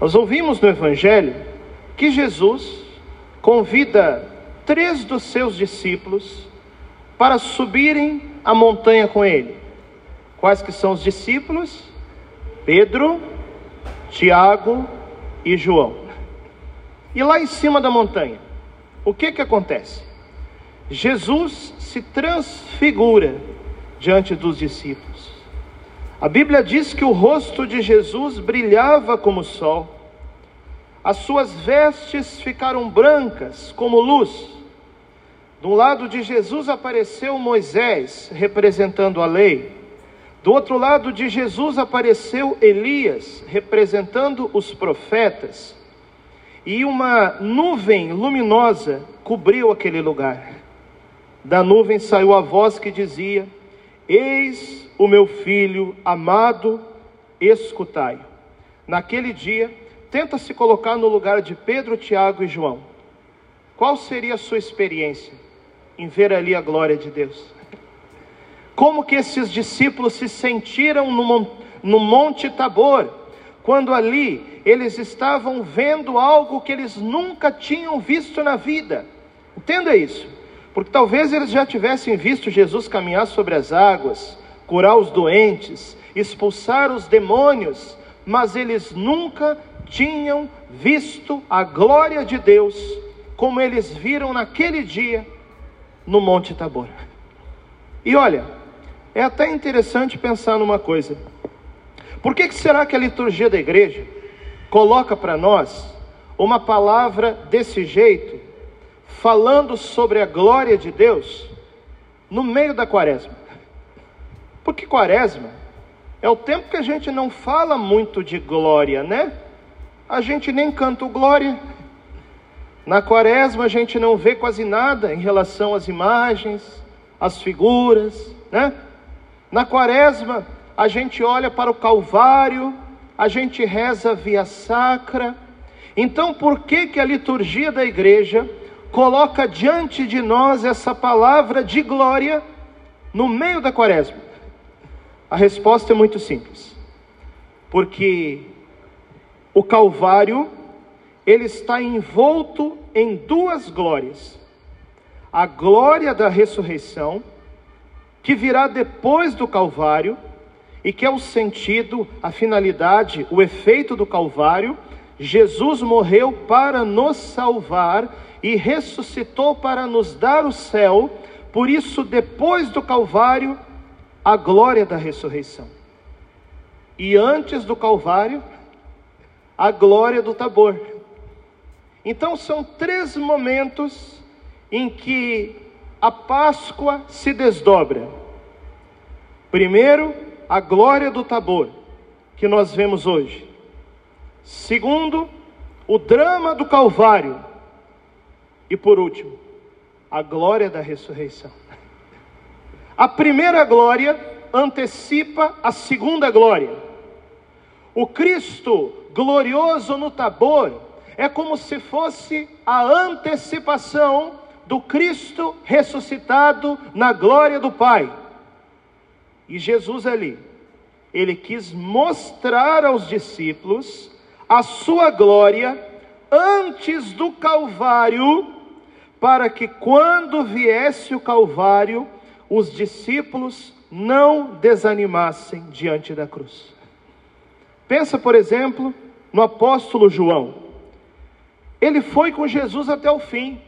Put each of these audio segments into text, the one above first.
Nós ouvimos no Evangelho que Jesus convida três dos seus discípulos para subirem a montanha com ele. Quais que são os discípulos? Pedro, Tiago e João. E lá em cima da montanha, o que que acontece? Jesus se transfigura diante dos discípulos. A Bíblia diz que o rosto de Jesus brilhava como o sol, as suas vestes ficaram brancas como luz. Do lado de Jesus apareceu Moisés, representando a lei. Do outro lado de Jesus apareceu Elias, representando os profetas. E uma nuvem luminosa cobriu aquele lugar. Da nuvem saiu a voz que dizia: Eis o meu filho amado, escutai. Naquele dia, tenta se colocar no lugar de Pedro, Tiago e João. Qual seria a sua experiência em ver ali a glória de Deus? Como que esses discípulos se sentiram no, Monte Tabor, quando ali eles estavam vendo algo que eles nunca tinham visto na vida? Entenda isso, porque talvez eles já tivessem visto Jesus caminhar sobre as águas, curar os doentes, expulsar os demônios, mas eles nunca tinham visto a glória de Deus como eles viram naquele dia no Monte Tabor. E olha, é até interessante pensar numa coisa. Por que, que será que a liturgia da igreja coloca para nós uma palavra desse jeito, falando sobre a glória de Deus, no meio da quaresma? Porque quaresma é o tempo que a gente não fala muito de glória, né? a gente nem canta o glória. Na quaresma a gente não vê quase nada em relação às imagens, às figuras, né? Na quaresma a gente olha para o Calvário, a gente reza via sacra. Então por que que a liturgia da igreja coloca diante de nós essa palavra de glória no meio da quaresma? A resposta é muito simples. Porque o Calvário, ele está envolto em duas glórias. A glória da ressurreição, que virá depois do Calvário, e que é o sentido, a finalidade, o efeito do Calvário. Jesus morreu para nos salvar e ressuscitou para nos dar o céu. Por isso, depois do Calvário, a glória da ressurreição. E antes do Calvário, a glória do Tabor. Então são três momentos em que a Páscoa se desdobra. Primeiro, a glória do Tabor, que nós vemos hoje. Segundo, o drama do Calvário. E por último, a glória da ressurreição. A primeira glória antecipa a segunda glória. O Cristo glorioso no Tabor é como se fosse a antecipação do Cristo ressuscitado na glória do Pai. E Jesus ali, ele quis mostrar aos discípulos a sua glória antes do Calvário, para que quando viesse o Calvário, os discípulos não desanimassem diante da cruz. Pensa, por exemplo, no apóstolo João. Ele foi com Jesus até o fim.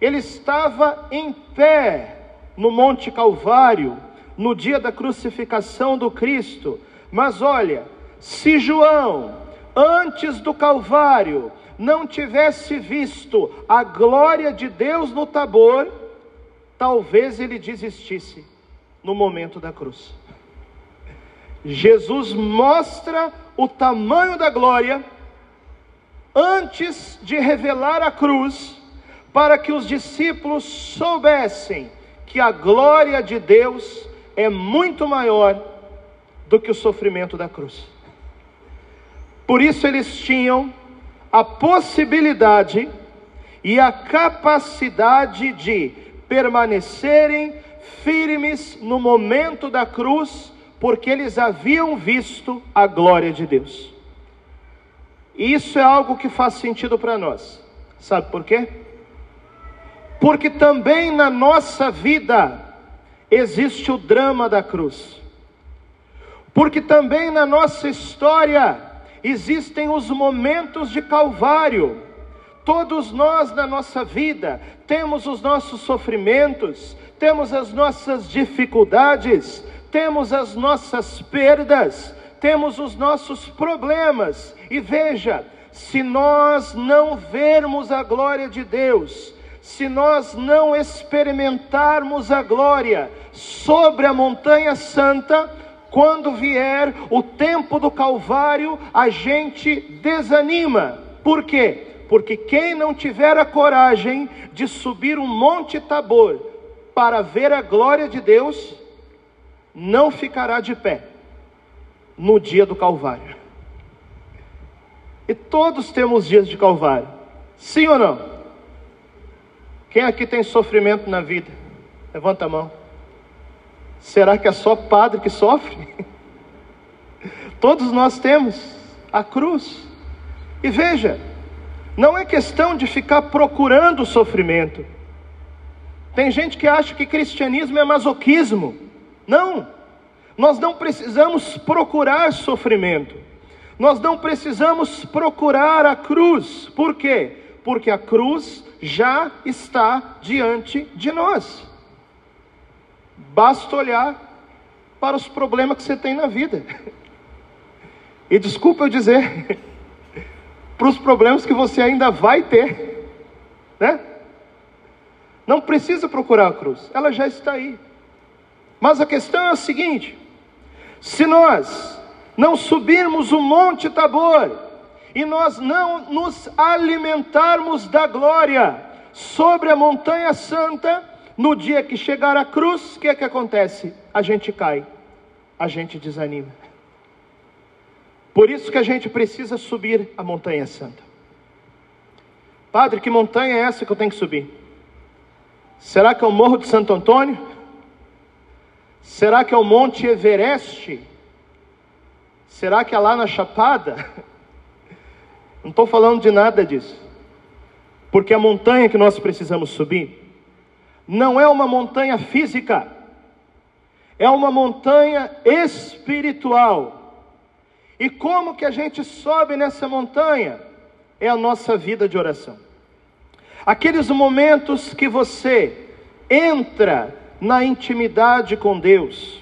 Ele estava em pé no Monte Calvário, no dia da crucificação do Cristo. Mas olha, se João, antes do Calvário, não tivesse visto a glória de Deus no Tabor, talvez ele desistisse no momento da cruz. Jesus mostra o tamanho da glória antes de revelar a cruz, para que os discípulos soubessem que a glória de Deus é muito maior do que o sofrimento da cruz. Por isso eles tinham a possibilidade e a capacidade de permanecerem firmes no momento da cruz porque eles haviam visto a glória de Deus. E isso é algo que faz sentido para nós. Sabe por quê? Porque também na nossa vida existe o drama da cruz. Porque também na nossa história existem os momentos de calvário. Todos nós na nossa vida temos os nossos sofrimentos, temos as nossas dificuldades, temos as nossas perdas, temos os nossos problemas. E veja, se nós não vermos a glória de Deus, se nós não experimentarmos a glória sobre a montanha santa, quando vier o tempo do Calvário, a gente desanima. Por quê? Porque quem não tiver a coragem de subir um monte Tabor para ver a glória de Deus, não ficará de pé no dia do Calvário. E todos temos dias de Calvário, sim ou não? Quem aqui tem sofrimento na vida? Levanta a mão. Será que é só padre que sofre? Todos nós temos a cruz. E veja, não é questão de ficar procurando o sofrimento. Tem gente que acha que cristianismo é masoquismo. Não, nós não precisamos procurar sofrimento. Nós não precisamos procurar a cruz. Por quê? Porque a cruz já está diante de nós. Basta olhar para os problemas que você tem na vida. E desculpa eu dizer, para os problemas que você ainda vai ter, né? Não precisa procurar a cruz, ela já está aí. Mas a questão é a seguinte: se nós não subirmos o Monte Tabor e nós não nos alimentarmos da glória sobre a Montanha Santa, no dia que chegar a cruz, o que é que acontece? A gente cai, a gente desanima. Por isso que a gente precisa subir a Montanha Santa. Padre, que montanha é essa que eu tenho que subir? Será que é o Morro de Santo Antônio? Será que é o Monte Everest? Será que é lá na Chapada? Não estou falando de nada disso. Porque a montanha que nós precisamos subir não é uma montanha física, é uma montanha espiritual. E como que a gente sobe nessa montanha? É a nossa vida de oração. Aqueles momentos que você entra na intimidade com Deus,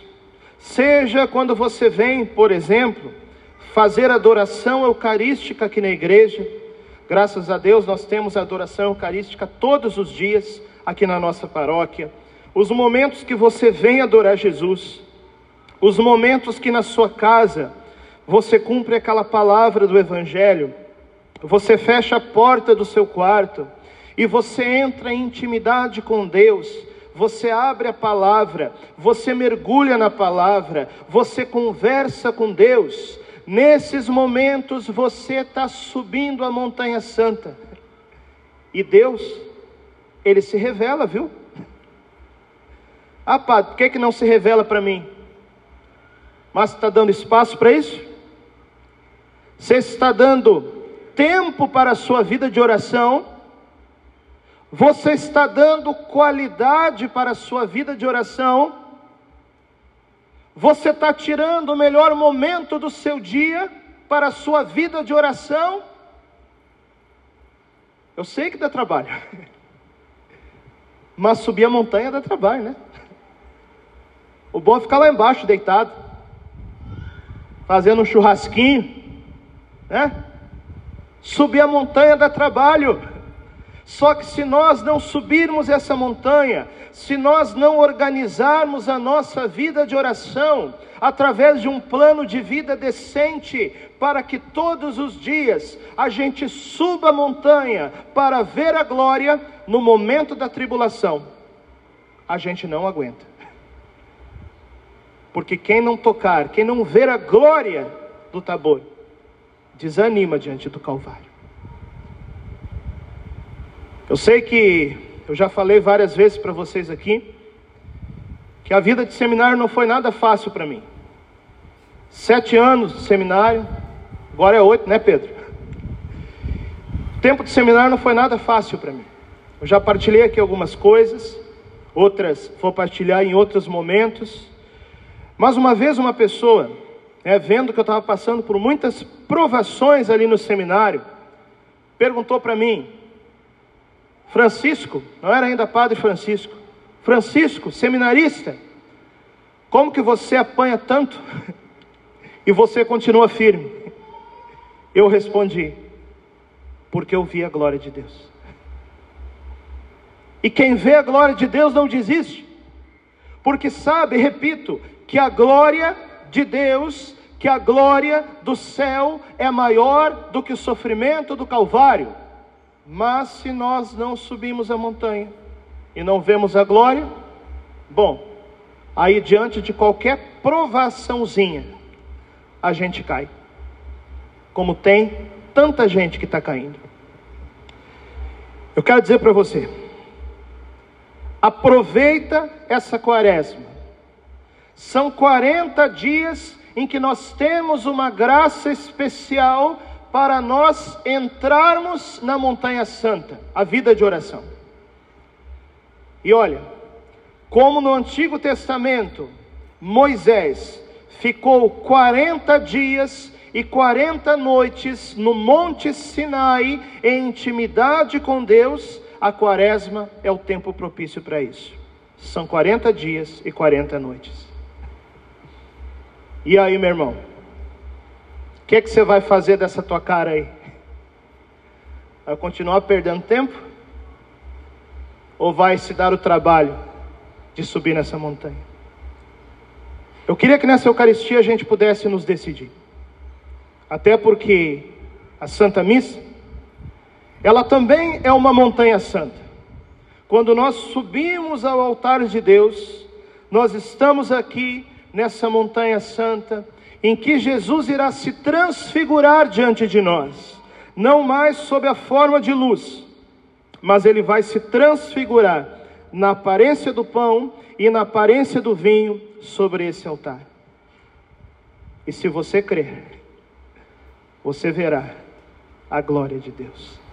seja quando você vem, por exemplo, fazer adoração eucarística aqui na igreja, graças a Deus nós temos adoração eucarística todos os dias aqui na nossa paróquia, os momentos que você vem adorar Jesus, os momentos que na sua casa você cumpre aquela palavra do Evangelho, você fecha a porta do seu quarto e você entra em intimidade com Deus você abre a palavra, você mergulha na palavra, você conversa com Deus. Nesses momentos você está subindo a montanha santa. E Deus, Ele se revela, viu? Ah, Padre, por que, que não se revela para mim? Mas está dando espaço para isso? Você está dando tempo para a sua vida de oração? Você está dando qualidade para a sua vida de oração? Você está tirando o melhor momento do seu dia para a sua vida de oração? Eu sei que dá trabalho, mas subir a montanha dá trabalho, né? O bom é ficar lá embaixo deitado, fazendo um churrasquinho, né? Subir a montanha dá trabalho. Só que se nós não subirmos essa montanha, se nós não organizarmos a nossa vida de oração através de um plano de vida decente, para que todos os dias a gente suba a montanha para ver a glória no momento da tribulação, a gente não aguenta. Porque quem não tocar, quem não ver a glória do Tabor, desanima diante do Calvário. Eu sei que eu já falei várias vezes para vocês aqui que a vida de seminário não foi nada fácil para mim. Sete anos de seminário, agora é oito, né, Pedro? tempo de seminário não foi nada fácil para mim. Eu já partilhei aqui algumas coisas, outras vou partilhar em outros momentos. Mas uma vez uma pessoa, né, vendo que eu estava passando por muitas provações ali no seminário, perguntou para mim, Francisco, não era ainda padre Francisco, Francisco, seminarista, como que você apanha tanto e você continua firme? Eu respondi, porque eu vi a glória de Deus. E quem vê a glória de Deus não desiste, porque sabe, repito, que a glória de Deus, que a glória do céu é maior do que o sofrimento do Calvário. Mas se nós não subimos a montanha e não vemos a glória, bom, aí diante de qualquer provaçãozinha, a gente cai. Como tem tanta gente que está caindo. Eu quero dizer para você, Aproveita essa quaresma. São 40 dias em que nós temos uma graça especial para nós entrarmos na Montanha Santa, a vida de oração. E olha, como no Antigo Testamento, Moisés ficou 40 dias e 40 noites no Monte Sinai em intimidade com Deus, a quaresma é o tempo propício para isso. São 40 dias e 40 noites. E aí, meu irmão? O que, é que você vai fazer dessa tua cara aí? Vai continuar perdendo tempo? Ou vai se dar o trabalho de subir nessa montanha? Eu queria que nessa Eucaristia a gente pudesse nos decidir. Até porque a Santa Missa ela também é uma montanha santa. Quando nós subimos ao altar de Deus, nós estamos aqui nessa montanha santa, em que Jesus irá se transfigurar diante de nós, não mais sob a forma de luz, mas ele vai se transfigurar na aparência do pão e na aparência do vinho sobre esse altar. E se você crer, você verá a glória de Deus.